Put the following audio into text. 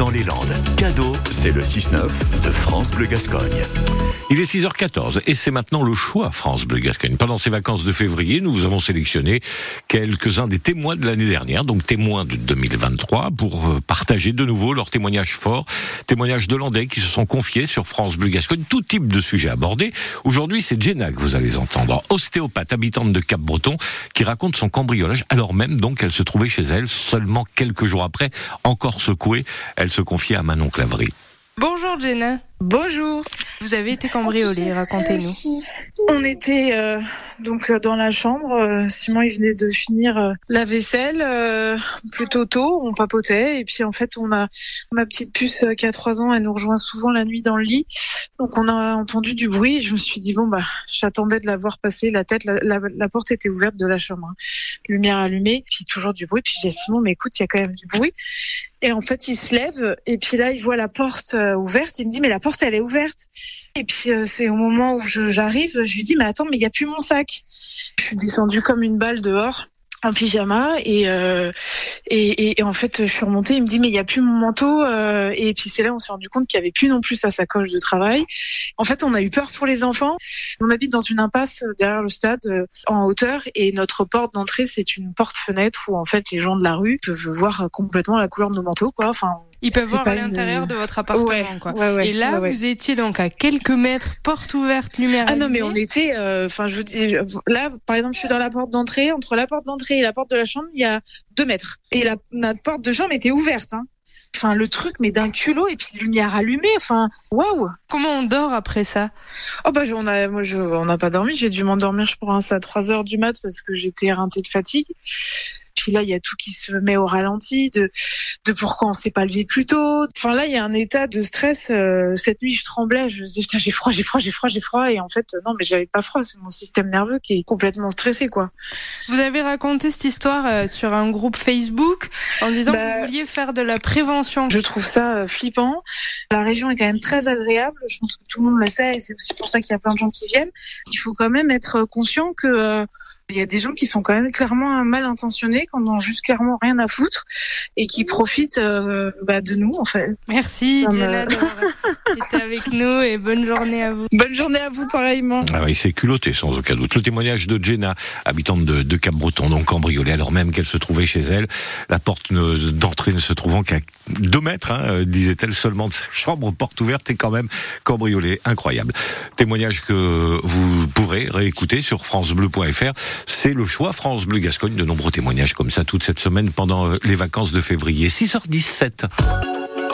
dans les Landes. Cadeau, c'est le 6-9 de France Bleu Gascogne. Il est 6h14 et c'est maintenant le choix France Bleu Gascogne. Pendant ces vacances de février, nous vous avons sélectionné quelques-uns des témoins de l'année dernière, donc témoins de 2023, pour euh, partager de nouveau leurs témoignages forts, témoignages de Landais qui se sont confiés sur France Bleu Gascogne, tout type de sujets abordés. Aujourd'hui, c'est Jenna que vous allez entendre, ostéopathe habitante de Cap-Breton, qui raconte son cambriolage alors même donc elle se trouvait chez elle seulement quelques jours après, encore secouée, elle se confiait à Manon Clavry. Bonjour Jenna. Bonjour. Vous avez été cambriolée, racontez-nous. On était euh, donc euh, dans la chambre. euh, Simon il venait de finir euh, la vaisselle euh, plutôt tôt. On papotait et puis en fait on a ma petite puce euh, qui a trois ans. Elle nous rejoint souvent la nuit dans le lit. Donc on a entendu du bruit. Et je me suis dit bon bah j'attendais de la voir passer la tête. La, la- la porte était ouverte de la chambre, hein. lumière allumée. Puis toujours du bruit. Puis j'ai Simon mais écoute il y a quand même du bruit. Et en fait il se lève et puis là il voit la porte euh, ouverte. Il me dit mais la porte elle est ouverte. Et puis euh, c'est au moment où j'arrive, je lui dis mais attends mais il y a plus mon sac. Je suis descendue comme une balle dehors en pyjama et, euh, et, en fait je suis remontée. Il me dit mais il y a plus mon manteau euh, et puis c'est là on s'est rendu compte qu'il y avait plus non plus sa sacoche de travail. En fait on a eu peur pour les enfants. On habite dans une impasse derrière le stade en hauteur et notre porte d'entrée c'est une porte-fenêtre où en fait les gens de la rue peuvent voir complètement la couleur de nos manteaux quoi. Enfin Ils peuvent voir à une- l'intérieur de votre appartement, ouais, quoi. ouais, ouais, Et là, vous étiez donc à quelques mètres, porte ouverte, lumière Ah non, mais on était, euh, enfin, je vous dis, là, par exemple, je suis dans la porte d'entrée. Entre la porte d'entrée et la porte de la chambre, il y a deux mètres. Et la, notre porte de chambre était ouverte. Hein. Enfin, le truc, mais d'un culot et puis lumière allumée. Enfin, waouh. Comment on dort après ça? Oh bah, on a, moi, je, on n'a pas dormi. J'ai dû m'endormir, je pense, à 3 heures du mat parce que j'étais éreintée de fatigue. Puis là, il y a tout qui se met au ralenti, de, de pourquoi on s'est pas levé plus tôt. Enfin là, il y a un état de stress. euh, cette nuit, je tremblais, je disais putain, j'ai froid, j'ai froid, j'ai froid, j'ai froid. Et en fait, non, mais j'avais pas froid. C'est mon système nerveux qui est complètement stressé, quoi. Vous avez raconté cette histoire euh, sur un groupe Facebook en disant que Bah, vous vouliez faire de la prévention. Je trouve ça euh, flippant. La région est quand même très agréable. Je pense que tout le monde le sait et c'est aussi pour ça qu'il y a plein de gens qui viennent. Il faut quand même être conscient que euh, il y a des gens qui sont quand même clairement mal intentionnés, qui n'ont juste clairement rien à foutre et qui profitent euh, bah, de nous en fait. Merci me- avec nous et bonne journée à vous. Bonne journée à vous pareillement. Ah oui, c'est culotté sans aucun doute. Le témoignage de Jenna, habitante de, de Cap-Breton, donc cambriolée alors même qu'elle se trouvait chez elle. La porte d'entrée ne se trouvant qu'à deux mètres, hein, euh, disait-elle, seulement de sa chambre, porte ouverte et quand même cambriolée. Incroyable. Témoignage que vous pourrez réécouter sur francebleu.fr. C'est le choix France Bleu Gascogne. De nombreux témoignages comme ça toute cette semaine pendant euh, les vacances de février. 6h17.